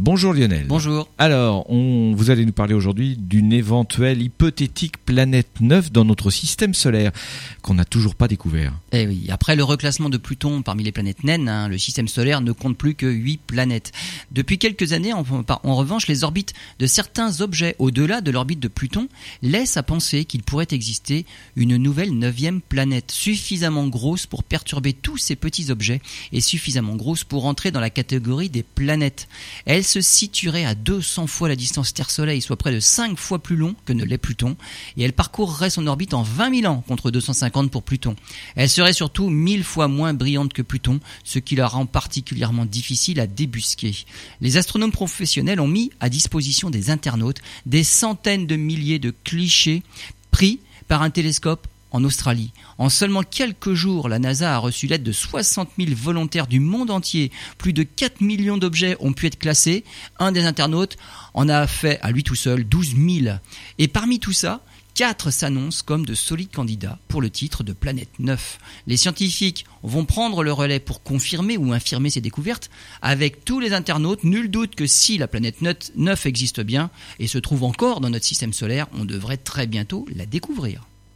Bonjour Lionel. Bonjour. Alors, on, vous allez nous parler aujourd'hui d'une éventuelle hypothétique planète neuve dans notre système solaire qu'on n'a toujours pas découvert. Eh oui, après le reclassement de Pluton parmi les planètes naines, hein, le système solaire ne compte plus que 8 planètes. Depuis quelques années, en, en revanche, les orbites de certains objets au-delà de l'orbite de Pluton laissent à penser qu'il pourrait exister une nouvelle neuvième planète, suffisamment grosse pour perturber tous ces petits objets et suffisamment grosse pour entrer dans la catégorie des planètes. Elle se situerait à 200 fois la distance Terre-Soleil, soit près de 5 fois plus long que ne l'est Pluton, et elle parcourrait son orbite en 20 000 ans contre 250 pour Pluton. Elle serait surtout 1000 fois moins brillante que Pluton, ce qui la rend particulièrement difficile à débusquer. Les astronomes professionnels ont mis à disposition des internautes des centaines de milliers de clichés pris par un télescope en Australie. En seulement quelques jours, la NASA a reçu l'aide de 60 000 volontaires du monde entier. Plus de 4 millions d'objets ont pu être classés. Un des internautes en a fait à lui tout seul 12 000. Et parmi tout ça, Quatre s'annoncent comme de solides candidats pour le titre de Planète 9. Les scientifiques vont prendre le relais pour confirmer ou infirmer ces découvertes. Avec tous les internautes, nul doute que si la planète 9 existe bien et se trouve encore dans notre système solaire, on devrait très bientôt la découvrir.